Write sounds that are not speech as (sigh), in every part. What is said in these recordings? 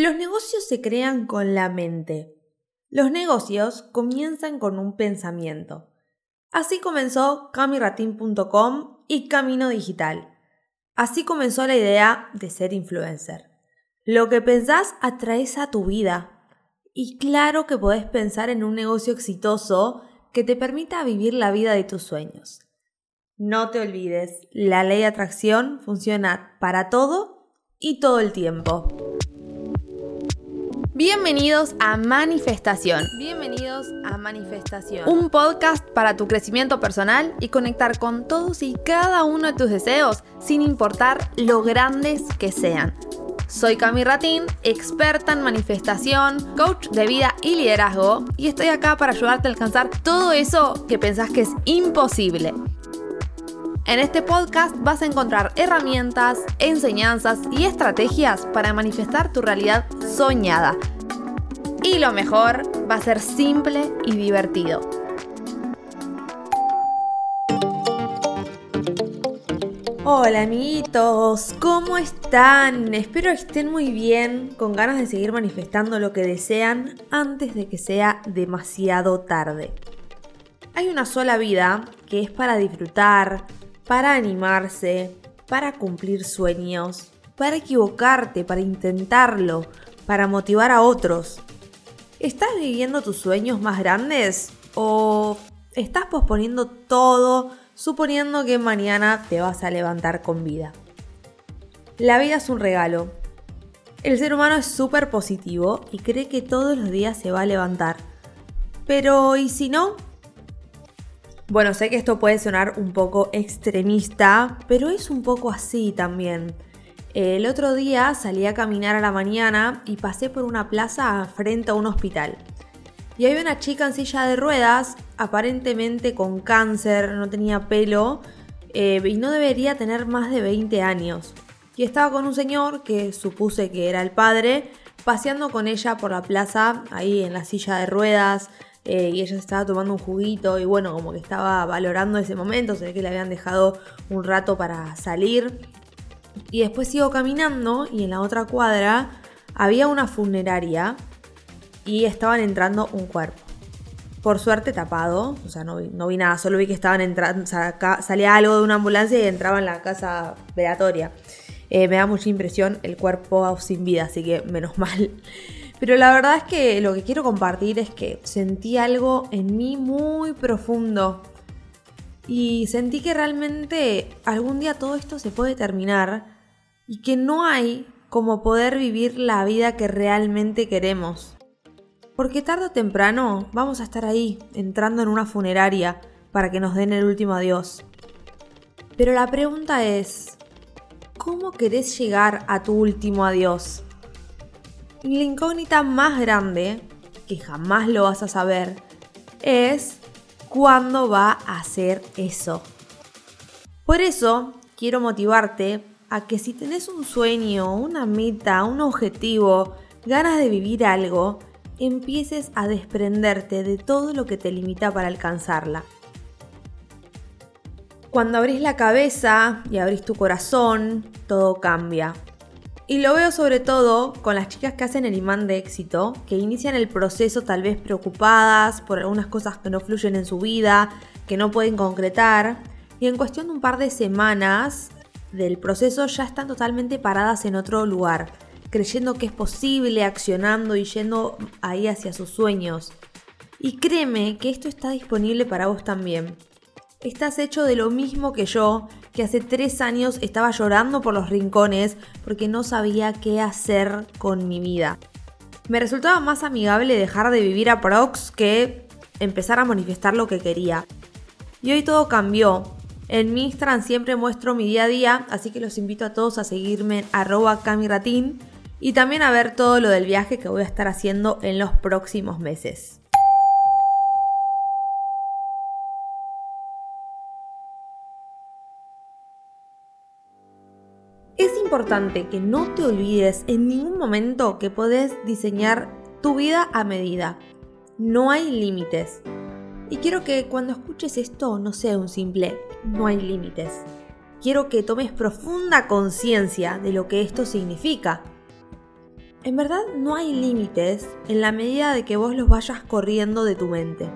Los negocios se crean con la mente. Los negocios comienzan con un pensamiento. Así comenzó camiratin.com y Camino Digital. Así comenzó la idea de ser influencer. Lo que pensás atraes a tu vida. Y claro que podés pensar en un negocio exitoso que te permita vivir la vida de tus sueños. No te olvides, la ley de atracción funciona para todo y todo el tiempo. Bienvenidos a Manifestación. Bienvenidos a Manifestación. Un podcast para tu crecimiento personal y conectar con todos y cada uno de tus deseos, sin importar lo grandes que sean. Soy Cami Ratín, experta en manifestación, coach de vida y liderazgo, y estoy acá para ayudarte a alcanzar todo eso que pensás que es imposible. En este podcast vas a encontrar herramientas, enseñanzas y estrategias para manifestar tu realidad soñada. Y lo mejor, va a ser simple y divertido. Hola amiguitos, ¿cómo están? Espero que estén muy bien, con ganas de seguir manifestando lo que desean antes de que sea demasiado tarde. Hay una sola vida que es para disfrutar, para animarse, para cumplir sueños, para equivocarte, para intentarlo, para motivar a otros. ¿Estás viviendo tus sueños más grandes o estás posponiendo todo suponiendo que mañana te vas a levantar con vida? La vida es un regalo. El ser humano es súper positivo y cree que todos los días se va a levantar. Pero ¿y si no? Bueno, sé que esto puede sonar un poco extremista, pero es un poco así también. El otro día salí a caminar a la mañana y pasé por una plaza frente a un hospital. Y había una chica en silla de ruedas, aparentemente con cáncer, no tenía pelo eh, y no debería tener más de 20 años. Y estaba con un señor que supuse que era el padre, paseando con ella por la plaza, ahí en la silla de ruedas, eh, y ella estaba tomando un juguito y bueno, como que estaba valorando ese momento, se ve que le habían dejado un rato para salir. Y después sigo caminando y en la otra cuadra había una funeraria y estaban entrando un cuerpo. Por suerte tapado, o sea, no vi, nada, solo vi que estaban entrando, salía algo de una ambulancia y entraba en la casa velatoria. Eh, me da mucha impresión el cuerpo sin vida, así que menos (laughs) mal. Pero la verdad es que lo que quiero compartir es que sentí algo en mí muy profundo. Y sentí que realmente algún día todo esto se puede terminar y que no hay como poder vivir la vida que realmente queremos. Porque tarde o temprano vamos a estar ahí, entrando en una funeraria para que nos den el último adiós. Pero la pregunta es, ¿cómo querés llegar a tu último adiós? La incógnita más grande, que jamás lo vas a saber, es cuándo va a hacer eso. Por eso quiero motivarte a que si tenés un sueño, una meta, un objetivo, ganas de vivir algo, empieces a desprenderte de todo lo que te limita para alcanzarla. Cuando abrís la cabeza y abrís tu corazón, todo cambia. Y lo veo sobre todo con las chicas que hacen el imán de éxito, que inician el proceso tal vez preocupadas por algunas cosas que no fluyen en su vida, que no pueden concretar, y en cuestión de un par de semanas del proceso ya están totalmente paradas en otro lugar, creyendo que es posible, accionando y yendo ahí hacia sus sueños. Y créeme que esto está disponible para vos también. Estás hecho de lo mismo que yo, que hace tres años estaba llorando por los rincones porque no sabía qué hacer con mi vida. Me resultaba más amigable dejar de vivir a prox que empezar a manifestar lo que quería. Y hoy todo cambió. En mi Instagram siempre muestro mi día a día, así que los invito a todos a seguirme en arroba camiratín y también a ver todo lo del viaje que voy a estar haciendo en los próximos meses. Importante que no te olvides en ningún momento que podés diseñar tu vida a medida. No hay límites. Y quiero que cuando escuches esto no sea un simple no hay límites. Quiero que tomes profunda conciencia de lo que esto significa. en verdad no hay límites en la medida de que vos los vayas corriendo de tu mente.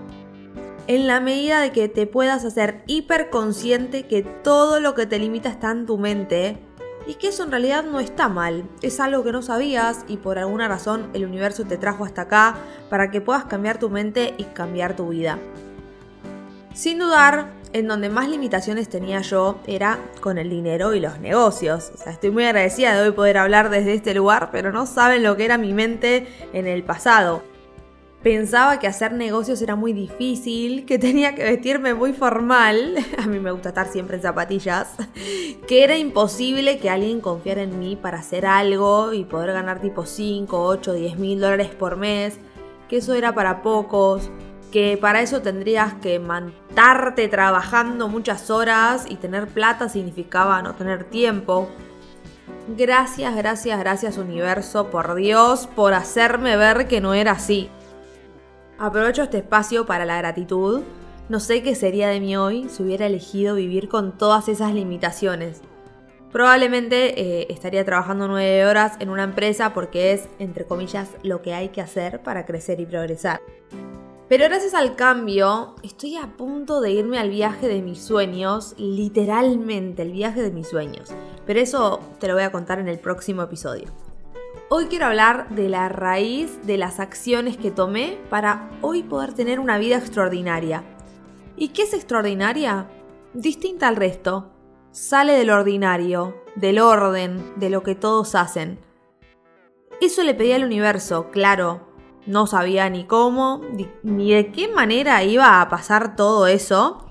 En la medida de que te puedas hacer hiperconsciente que todo lo que te limita está en tu mente y que eso en realidad no está mal, es algo que no sabías y por alguna razón el universo te trajo hasta acá para que puedas cambiar tu mente y cambiar tu vida. Sin dudar, en donde más limitaciones tenía yo era con el dinero y los negocios. O sea, estoy muy agradecida de hoy poder hablar desde este lugar, pero no saben lo que era mi mente en el pasado. Pensaba que hacer negocios era muy difícil, que tenía que vestirme muy formal, (laughs) a mí me gusta estar siempre en zapatillas, (laughs) que era imposible que alguien confiara en mí para hacer algo y poder ganar tipo 5, 8, 10 mil dólares por mes, que eso era para pocos, que para eso tendrías que mantarte trabajando muchas horas y tener plata significaba no tener tiempo. Gracias, gracias, gracias universo, por Dios, por hacerme ver que no era así. Aprovecho este espacio para la gratitud. No sé qué sería de mí hoy si hubiera elegido vivir con todas esas limitaciones. Probablemente eh, estaría trabajando nueve horas en una empresa porque es, entre comillas, lo que hay que hacer para crecer y progresar. Pero gracias al cambio, estoy a punto de irme al viaje de mis sueños, literalmente el viaje de mis sueños. Pero eso te lo voy a contar en el próximo episodio. Hoy quiero hablar de la raíz de las acciones que tomé para hoy poder tener una vida extraordinaria. ¿Y qué es extraordinaria? Distinta al resto. Sale del ordinario, del orden, de lo que todos hacen. Eso le pedí al universo, claro, no sabía ni cómo, ni de qué manera iba a pasar todo eso,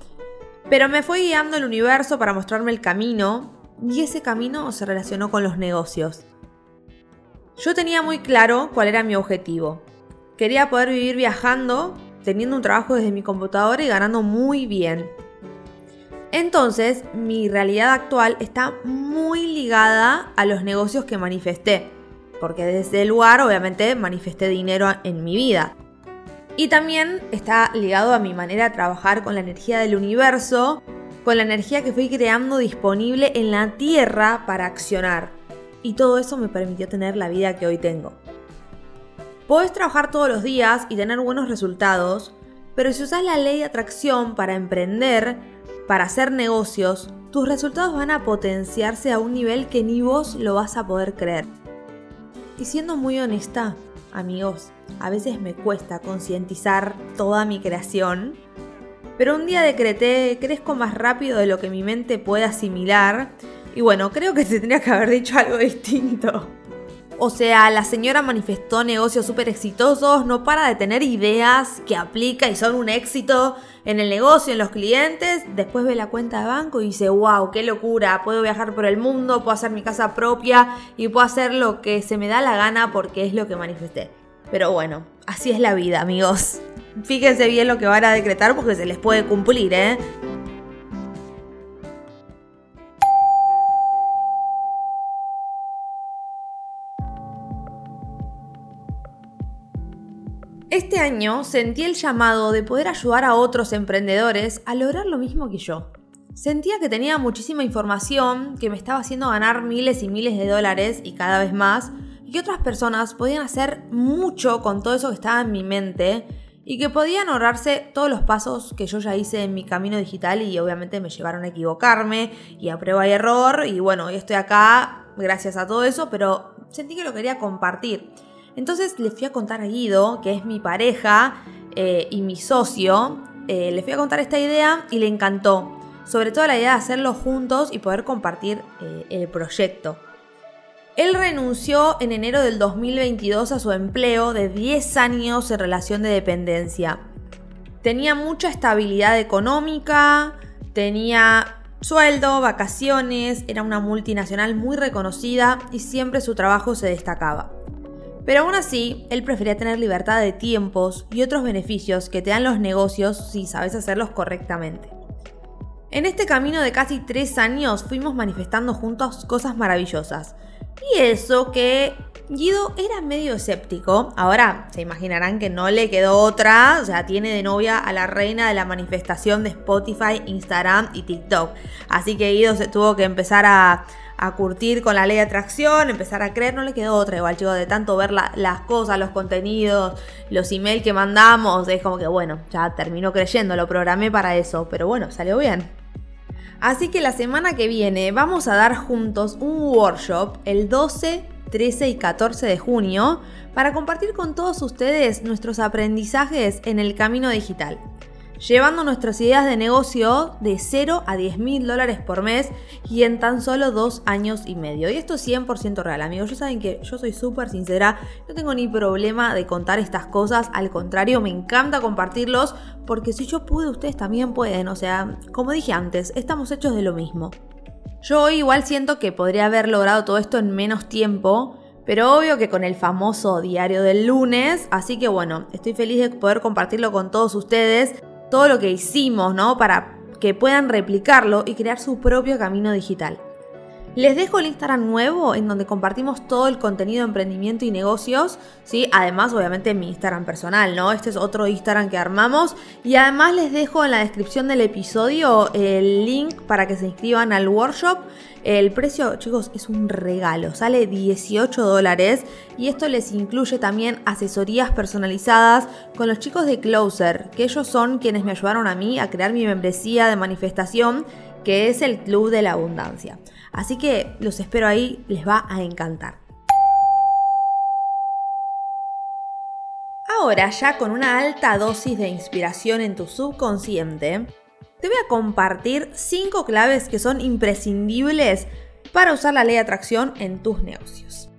pero me fue guiando el universo para mostrarme el camino y ese camino se relacionó con los negocios. Yo tenía muy claro cuál era mi objetivo. Quería poder vivir viajando, teniendo un trabajo desde mi computadora y ganando muy bien. Entonces, mi realidad actual está muy ligada a los negocios que manifesté porque desde el lugar obviamente manifesté dinero en mi vida. Y también está ligado a mi manera de trabajar con la energía del universo, con la energía que fui creando disponible en la Tierra para accionar. Y todo eso me permitió tener la vida que hoy tengo. Podés trabajar todos los días y tener buenos resultados, pero si usas la ley de atracción para emprender, para hacer negocios, tus resultados van a potenciarse a un nivel que ni vos lo vas a poder creer. Y siendo muy honesta, amigos, a veces me cuesta concientizar toda mi creación, pero un día decreté, crezco más rápido de lo que mi mente puede asimilar, y bueno, creo que se tendría que haber dicho algo distinto. O sea, la señora manifestó negocios súper exitosos, no para de tener ideas que aplica y son un éxito, en el negocio, en los clientes, después ve la cuenta de banco y dice, wow, qué locura, puedo viajar por el mundo, puedo hacer mi casa propia y puedo hacer lo que se me da la gana porque es lo que manifesté. Pero bueno, así es la vida, amigos. Fíjense bien lo que van a decretar porque se les puede cumplir, ¿eh? Este año sentí el llamado de poder ayudar a otros emprendedores a lograr lo mismo que yo. Sentía que tenía muchísima información que me estaba haciendo ganar miles y miles de dólares y cada vez más, y que otras personas podían hacer mucho con todo eso que estaba en mi mente y que podían ahorrarse todos los pasos que yo ya hice en mi camino digital y obviamente me llevaron a equivocarme y a prueba y error y bueno, estoy acá gracias a todo eso, pero sentí que lo quería compartir. Entonces le fui a contar a Guido, que es mi pareja eh, y mi socio, eh, le fui a contar esta idea y le encantó. Sobre todo la idea de hacerlo juntos y poder compartir eh, el proyecto. Él renunció en enero del 2022 a su empleo de 10 años en relación de dependencia. Tenía mucha estabilidad económica, tenía sueldo, vacaciones, era una multinacional muy reconocida y siempre su trabajo se destacaba. Pero aún así, él prefería tener libertad de tiempos y otros beneficios que te dan los negocios si sabes hacerlos correctamente. En este camino de casi tres años fuimos manifestando juntos cosas maravillosas. Y eso que Guido era medio escéptico. Ahora se imaginarán que no le quedó otra. O sea, tiene de novia a la reina de la manifestación de Spotify, Instagram y TikTok. Así que Guido se tuvo que empezar a, a curtir con la ley de atracción, empezar a creer, no le quedó otra igual, chicos, de tanto ver las cosas, los contenidos, los emails que mandamos, es como que bueno, ya terminó creyendo, lo programé para eso, pero bueno, salió bien. Así que la semana que viene vamos a dar juntos un workshop el 12, 13 y 14 de junio para compartir con todos ustedes nuestros aprendizajes en el camino digital llevando nuestras ideas de negocio de 0 a 10 mil dólares por mes y en tan solo dos años y medio. Y esto es 100% real, amigos. Ya saben que yo soy súper sincera, no tengo ni problema de contar estas cosas, al contrario, me encanta compartirlos porque si yo pude, ustedes también pueden. O sea, como dije antes, estamos hechos de lo mismo. Yo hoy igual siento que podría haber logrado todo esto en menos tiempo, pero obvio que con el famoso diario del lunes, así que bueno, estoy feliz de poder compartirlo con todos ustedes todo lo que hicimos, ¿no? Para que puedan replicarlo y crear su propio camino digital. Les dejo el Instagram nuevo en donde compartimos todo el contenido de emprendimiento y negocios, ¿sí? Además, obviamente, mi Instagram personal, ¿no? Este es otro Instagram que armamos. Y además les dejo en la descripción del episodio el link para que se inscriban al workshop. El precio, chicos, es un regalo, sale 18 dólares y esto les incluye también asesorías personalizadas con los chicos de Closer, que ellos son quienes me ayudaron a mí a crear mi membresía de manifestación, que es el Club de la Abundancia. Así que los espero ahí, les va a encantar. Ahora ya con una alta dosis de inspiración en tu subconsciente, te voy a compartir 5 claves que son imprescindibles para usar la ley de atracción en tus negocios.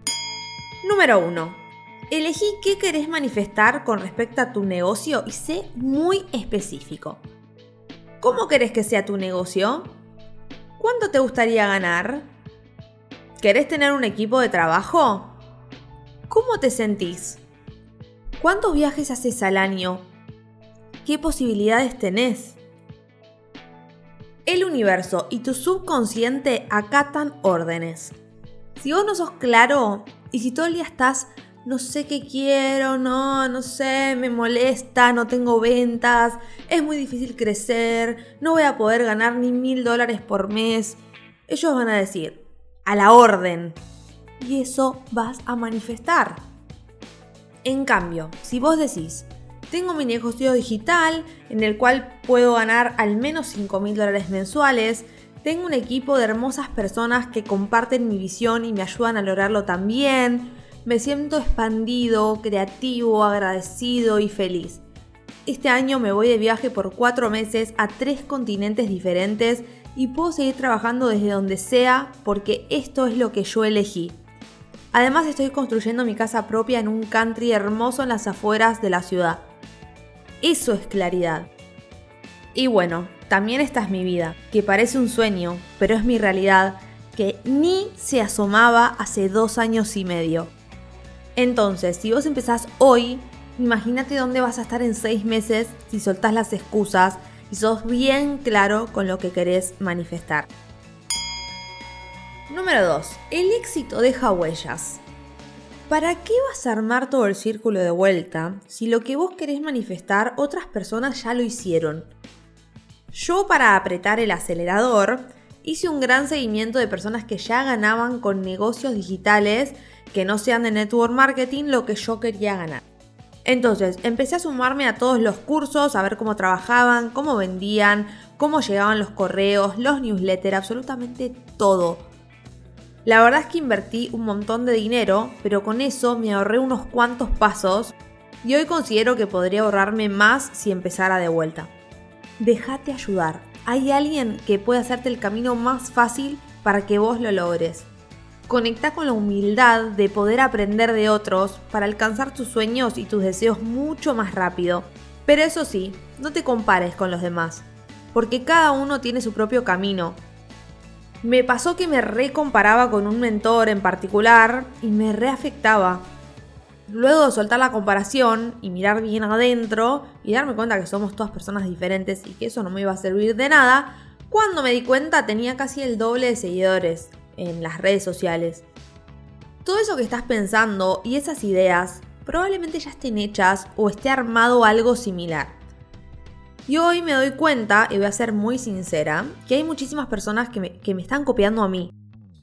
Número 1. Elegí qué querés manifestar con respecto a tu negocio y sé muy específico. ¿Cómo querés que sea tu negocio? ¿Cuánto te gustaría ganar? ¿Querés tener un equipo de trabajo? ¿Cómo te sentís? ¿Cuántos viajes haces al año? ¿Qué posibilidades tenés? El universo y tu subconsciente acatan órdenes. Si vos no sos claro y si todo el día estás, no sé qué quiero, no, no sé, me molesta, no tengo ventas, es muy difícil crecer, no voy a poder ganar ni mil dólares por mes. Ellos van a decir, a la orden. Y eso vas a manifestar. En cambio, si vos decís, tengo mi negocio digital en el cual puedo ganar al menos 5 mil dólares mensuales, tengo un equipo de hermosas personas que comparten mi visión y me ayudan a lograrlo también, me siento expandido, creativo, agradecido y feliz. Este año me voy de viaje por cuatro meses a tres continentes diferentes y puedo seguir trabajando desde donde sea porque esto es lo que yo elegí. Además estoy construyendo mi casa propia en un country hermoso en las afueras de la ciudad. Eso es claridad. Y bueno, también esta es mi vida, que parece un sueño, pero es mi realidad, que ni se asomaba hace dos años y medio. Entonces, si vos empezás hoy, imagínate dónde vas a estar en seis meses si soltás las excusas y sos bien claro con lo que querés manifestar. Número 2. El éxito deja huellas. ¿Para qué vas a armar todo el círculo de vuelta si lo que vos querés manifestar otras personas ya lo hicieron? Yo para apretar el acelerador hice un gran seguimiento de personas que ya ganaban con negocios digitales que no sean de network marketing lo que yo quería ganar. Entonces empecé a sumarme a todos los cursos, a ver cómo trabajaban, cómo vendían, cómo llegaban los correos, los newsletters, absolutamente todo. La verdad es que invertí un montón de dinero, pero con eso me ahorré unos cuantos pasos y hoy considero que podría ahorrarme más si empezara de vuelta. Déjate ayudar. Hay alguien que puede hacerte el camino más fácil para que vos lo logres. Conecta con la humildad de poder aprender de otros para alcanzar tus sueños y tus deseos mucho más rápido. Pero eso sí, no te compares con los demás, porque cada uno tiene su propio camino. Me pasó que me recomparaba con un mentor en particular y me reafectaba. Luego de soltar la comparación y mirar bien adentro y darme cuenta que somos todas personas diferentes y que eso no me iba a servir de nada, cuando me di cuenta tenía casi el doble de seguidores, en las redes sociales. Todo eso que estás pensando y esas ideas probablemente ya estén hechas o esté armado algo similar. Y hoy me doy cuenta, y voy a ser muy sincera, que hay muchísimas personas que me, que me están copiando a mí.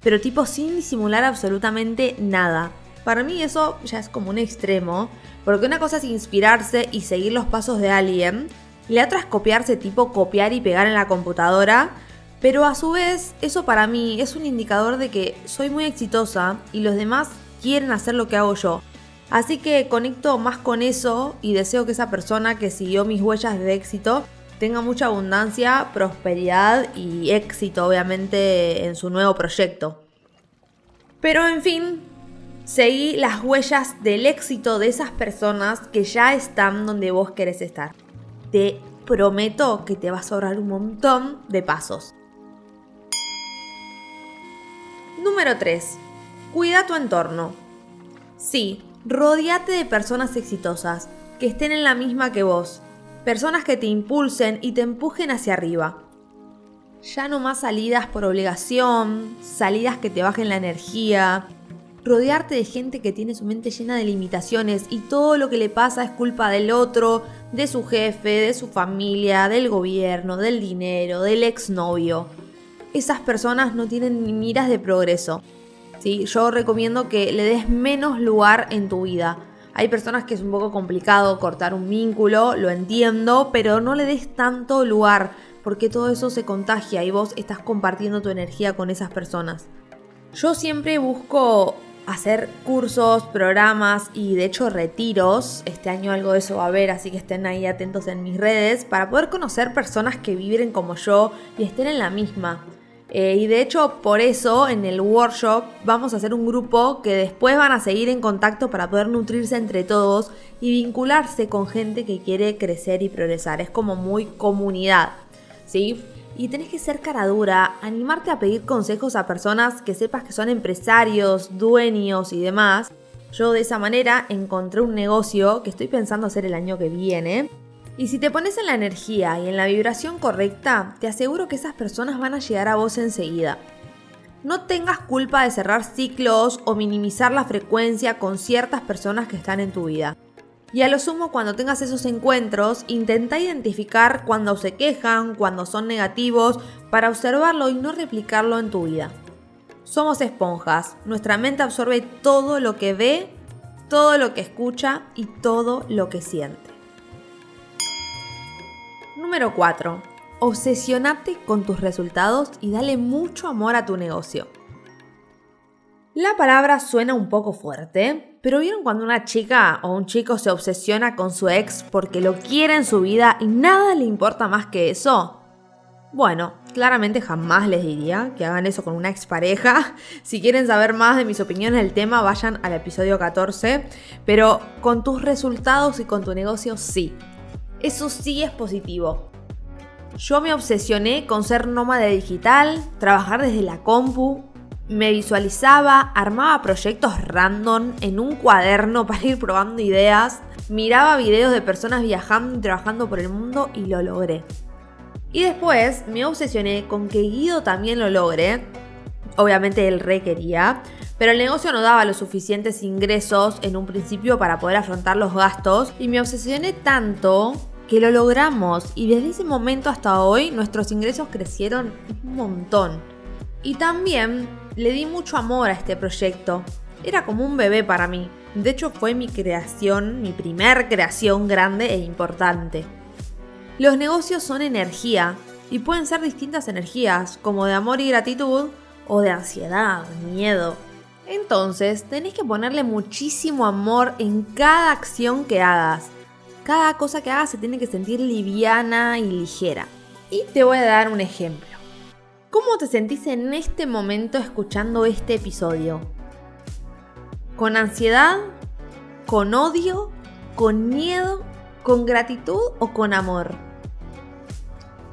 pero tipo sin disimular absolutamente nada. Para mí eso ya es como un extremo, porque una cosa es inspirarse y seguir los pasos de alguien, y la otra es copiarse tipo copiar y pegar en la computadora, pero a su vez eso para mí es un indicador de que soy muy exitosa y los demás quieren hacer lo que hago yo. Así que conecto más con eso y deseo que esa persona que siguió mis huellas de éxito tenga mucha abundancia, prosperidad y éxito obviamente en su nuevo proyecto. Pero en fin, seguí las huellas del éxito de esas personas que ya están donde vos querés estar. Te prometo que te va a sobrar un montón de pasos. Número 3. Cuida tu entorno. Sí, rodeate de personas exitosas, que estén en la misma que vos. Personas que te impulsen y te empujen hacia arriba. Ya no más salidas por obligación, salidas que te bajen la energía. Rodearte de gente que tiene su mente llena de limitaciones y todo lo que le pasa es culpa del otro, de su jefe, de su familia, del gobierno, del dinero, del exnovio esas personas no tienen ni miras de progreso. ¿Sí? Yo recomiendo que le des menos lugar en tu vida. Hay personas que es un poco complicado cortar un vínculo, lo entiendo, pero no le des tanto lugar porque todo eso se contagia y vos estás compartiendo tu energía con esas personas. Yo siempre busco hacer cursos, programas y de hecho retiros. Este año algo de eso va a haber, así que estén ahí atentos en mis redes para poder conocer personas que vibren como yo y estén en la misma. Eh, y de hecho, por eso en el workshop vamos a hacer un grupo que después van a seguir en contacto para poder nutrirse entre todos y vincularse con gente que quiere crecer y progresar. Es como muy comunidad, ¿sí? Y tenés que ser cara dura, animarte a pedir consejos a personas que sepas que son empresarios, dueños y demás. Yo de esa manera encontré un negocio que estoy pensando hacer el año que viene y si te pones en la energía y en la vibración correcta, te aseguro que esas personas van a llegar a vos enseguida. No tengas culpa de cerrar ciclos o minimizar la frecuencia con ciertas personas que están en tu vida. Y a lo sumo, cuando tengas esos encuentros, intenta identificar cuando se quejan, cuando son negativos, para observarlo y no replicarlo en tu vida. Somos esponjas, nuestra mente absorbe todo lo que ve, todo lo que escucha y todo lo que siente. Número 4. Obsesionate con tus resultados y dale mucho amor a tu negocio. La palabra suena un poco fuerte, pero ¿vieron cuando una chica o un chico se obsesiona con su ex porque lo quiere en su vida y nada le importa más que eso? Bueno, claramente jamás les diría que hagan eso con una expareja. (laughs) Si quieren saber más de mis opiniones del tema, vayan al episodio 14. Pero con tus resultados y con tu negocio sí. Eso sí es positivo. Yo me obsesioné con ser nómada digital, trabajar desde la compu, me visualizaba, armaba proyectos random en un cuaderno (laughs) para ir probando ideas, miraba videos de personas viajando y trabajando por el mundo y lo logré. Y después me obsesioné con que Guido también lo logre. Obviamente él requería, pero el negocio no daba los suficientes ingresos en un principio para poder afrontar los gastos y me obsesioné tanto que lo logramos y desde ese momento hasta hoy nuestros ingresos crecieron un montón. Y también le di mucho amor a este proyecto. Era como un bebé para mí. De hecho fue mi creación, mi primer creación grande e importante. Los negocios son energía y pueden ser distintas energías, como de amor y gratitud o de ansiedad, miedo. Entonces tenés que ponerle muchísimo amor en cada acción que hagas cada cosa que hagas se tiene que sentir liviana y ligera. Y te voy a dar un ejemplo. ¿Cómo te sentís en este momento escuchando este episodio? ¿Con ansiedad? ¿Con odio? ¿Con miedo? ¿Con gratitud o con amor?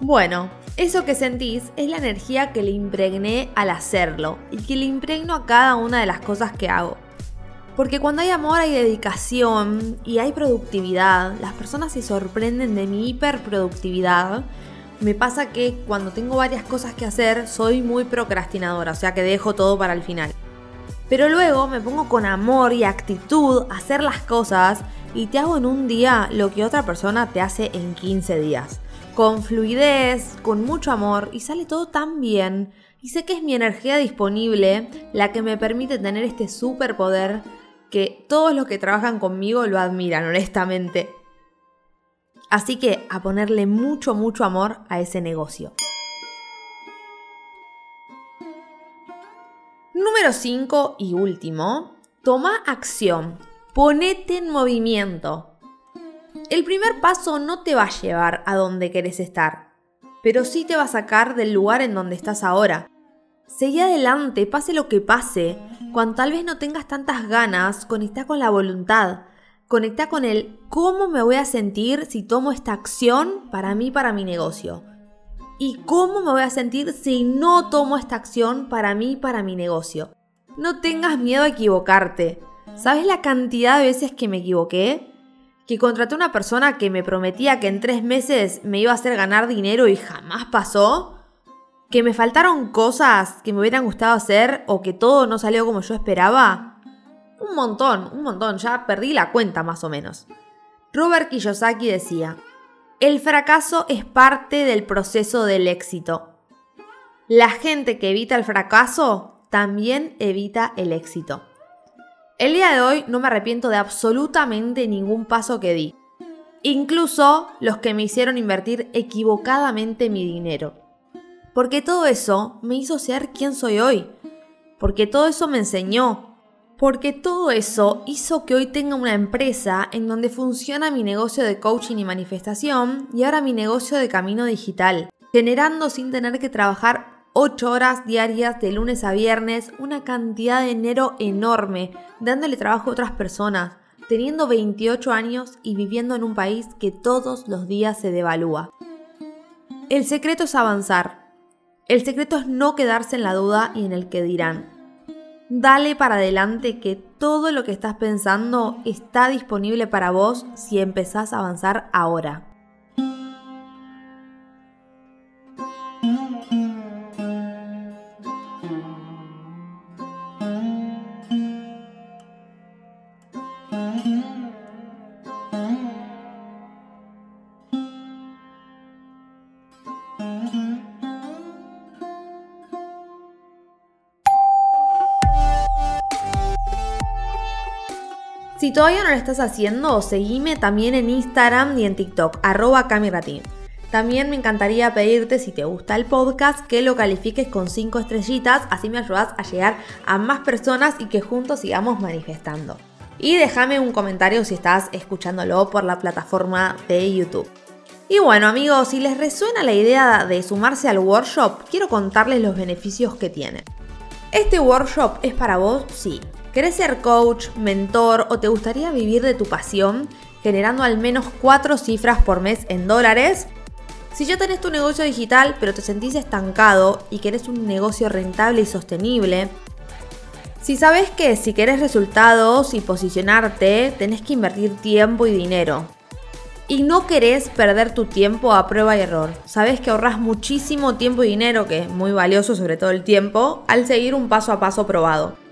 Bueno, eso que sentís es la energía que le impregné al hacerlo y que le impregno a cada una de las cosas que hago. Porque cuando hay amor hay dedicación y hay productividad, las personas se sorprenden de mi hiperproductividad. Me pasa que cuando tengo varias cosas que hacer soy muy procrastinadora, o sea que dejo todo para el final. Pero luego me pongo con amor y actitud a hacer las cosas y te hago en un día lo que otra persona te hace en 15 días. Con fluidez, con mucho amor y sale todo tan bien Y sé que es mi energía disponible la que me permite tener este superpoder que todos los que trabajan conmigo lo admiran, honestamente. Así que a ponerle mucho, mucho amor a ese negocio. Número 5 y último, toma acción, ponete en movimiento. El primer paso no te va a llevar a donde querés estar, pero sí te va a sacar del lugar en donde estás ahora. Seguí adelante, pase lo que pase. Cuando tal vez no tengas tantas ganas, conecta con la voluntad. Conecta con el cómo me voy a sentir si tomo esta acción para mí, para mi negocio. Y cómo me voy a sentir si no tomo esta acción para mí, para mi negocio. No tengas miedo a equivocarte. ¿Sabes la cantidad de veces que me equivoqué? Que contraté una persona que me prometía que en tres meses me iba a hacer ganar dinero y jamás pasó. Que me faltaron cosas que me hubieran gustado hacer o que todo no salió como yo esperaba. Un montón, un montón, ya perdí la cuenta más o menos. Robert Kiyosaki decía, el fracaso es parte del proceso del éxito. La gente que evita el fracaso también evita el éxito. El día de hoy no me arrepiento de absolutamente ningún paso que di, incluso los que me hicieron invertir equivocadamente mi dinero. Porque todo eso me hizo ser quien soy hoy, porque todo eso me enseñó, porque todo eso hizo que hoy tenga una empresa en donde funciona mi negocio de coaching y manifestación y ahora mi negocio de camino digital, generando sin tener que trabajar 8 horas diarias de lunes a viernes, una cantidad de dinero enorme, dándole trabajo a otras personas, teniendo 28 años y viviendo en un país que todos los días se devalúa. El secreto es avanzar. El secreto es no quedarse en la duda y en el que dirán. Dale para adelante que todo lo que estás pensando está disponible para vos si empezás a avanzar ahora. Si todavía no lo estás haciendo, seguime también en Instagram y en TikTok, arroba camiratin. También me encantaría pedirte, si te gusta el podcast, que lo califiques con 5 estrellitas, así me ayudas a llegar a más personas y que juntos sigamos manifestando. Y déjame un comentario si estás escuchándolo por la plataforma de YouTube. Y bueno amigos, si les resuena la idea de sumarse al workshop, quiero contarles los beneficios que tiene. Este workshop es para vos, sí, ¿Querés ser coach, mentor o te gustaría vivir de tu pasión generando al menos cuatro cifras por mes en dólares? Si ya tenés tu negocio digital pero te sentís estancado y querés un negocio rentable y sostenible, si sabes que si querés resultados y posicionarte, tenés que invertir tiempo y dinero. Y no querés perder tu tiempo a prueba y error. Sabes que ahorras muchísimo tiempo y dinero, que es muy valioso, sobre todo el tiempo, al seguir un paso a paso probado.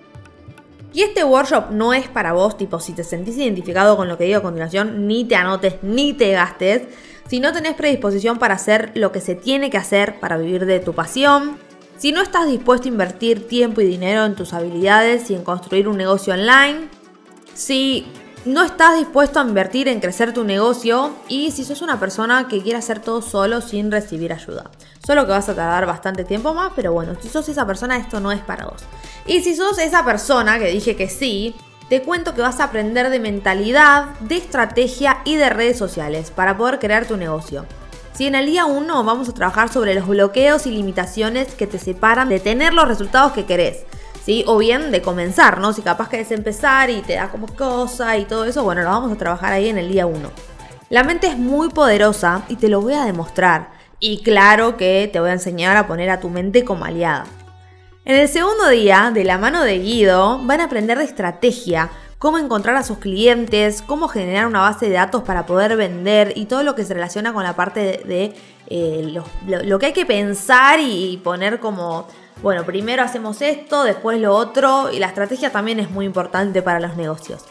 Y este workshop no es para vos, tipo, si te sentís identificado con lo que digo a continuación, ni te anotes, ni te gastes. Si no tenés predisposición para hacer lo que se tiene que hacer para vivir de tu pasión, si no estás dispuesto a invertir tiempo y dinero en tus habilidades y en construir un negocio online, si no estás dispuesto a invertir en crecer tu negocio y si sos una persona que quiere hacer todo solo sin recibir ayuda. Solo que vas a tardar bastante tiempo más, pero bueno, si sos esa persona, esto no es para vos. Y si sos esa persona que dije que sí, te cuento que vas a aprender de mentalidad, de estrategia y de redes sociales para poder crear tu negocio. Si en el día 1 vamos a trabajar sobre los bloqueos y limitaciones que te separan de tener los resultados que querés. ¿sí? O bien de comenzar, ¿no? Si capaz querés empezar y te da como cosa y todo eso, bueno, lo vamos a trabajar ahí en el día 1. La mente es muy poderosa y te lo voy a demostrar. Y claro que te voy a enseñar a poner a tu mente como aliada. En el segundo día, de la mano de Guido, van a aprender de estrategia, cómo encontrar a sus clientes, cómo generar una base de datos para poder vender y todo lo que se relaciona con la parte de, eh, lo, que hay que pensar y poner como bueno, primero hacemos esto, después lo otro, y la estrategia también es muy importante para los negocios.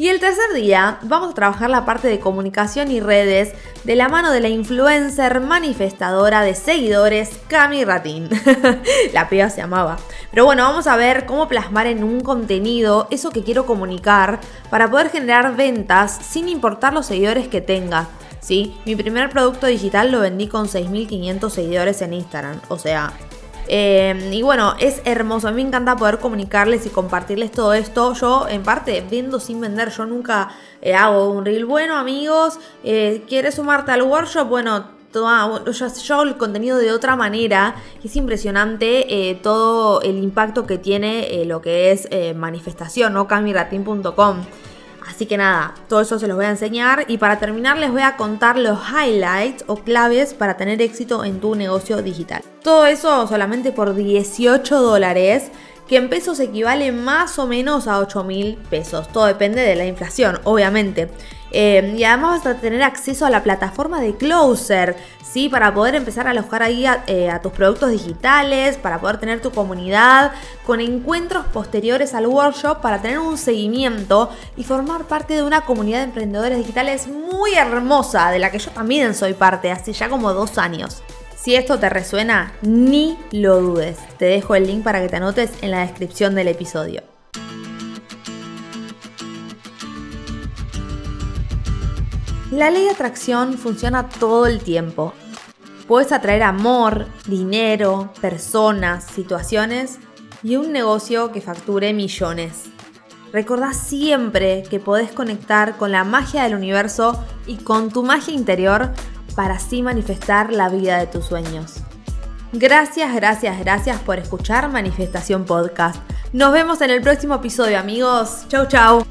Y el tercer día vamos a trabajar la parte de comunicación y redes de la mano de la influencer manifestadora de seguidores Cami Ratín. (laughs) la piba se amaba. Pero bueno, vamos a ver cómo plasmar en un contenido eso que quiero comunicar para poder generar ventas sin importar los seguidores que tenga. ¿sí? Mi primer producto digital lo vendí con 6.500 seguidores en Instagram. O sea, eh, y bueno, es hermoso. A mí me encanta poder comunicarles y compartirles todo esto. Yo, en parte, vendo sin vender. Yo nunca eh, hago un reel. Bueno, amigos, eh, ¿quieres sumarte al workshop? Bueno, yo, yo hago el contenido de otra manera. Es impresionante todo el impacto que tiene lo que es manifestación, ¿no? Camiratin.com. Así que nada, todo eso se los voy a enseñar y para terminar les voy a contar los highlights o claves para tener éxito en tu negocio digital. Todo eso solamente por 18 dólares que en pesos equivale más o menos a 8 mil pesos. Todo depende de la inflación, obviamente. Eh, y además vas a tener acceso a la plataforma de Closer, ¿sí? Para poder empezar a alojar ahí eh, a, tus productos digitales, para poder tener tu comunidad, con encuentros posteriores al workshop, para tener un seguimiento y formar parte de una comunidad de emprendedores digitales muy hermosa, de la que yo también soy parte, hace ya como dos años. Si esto te resuena, ni lo dudes. Te dejo el link para que te anotes en la descripción del episodio. La ley de atracción funciona todo el tiempo. Puedes atraer amor, dinero, personas, situaciones y un negocio que facture millones. Recordá siempre que podés conectar con la magia del universo y con tu magia interior para así manifestar la vida de tus sueños. Gracias, gracias, gracias por escuchar Manifestación Podcast. Nos vemos en el próximo episodio amigos. Chau, chau.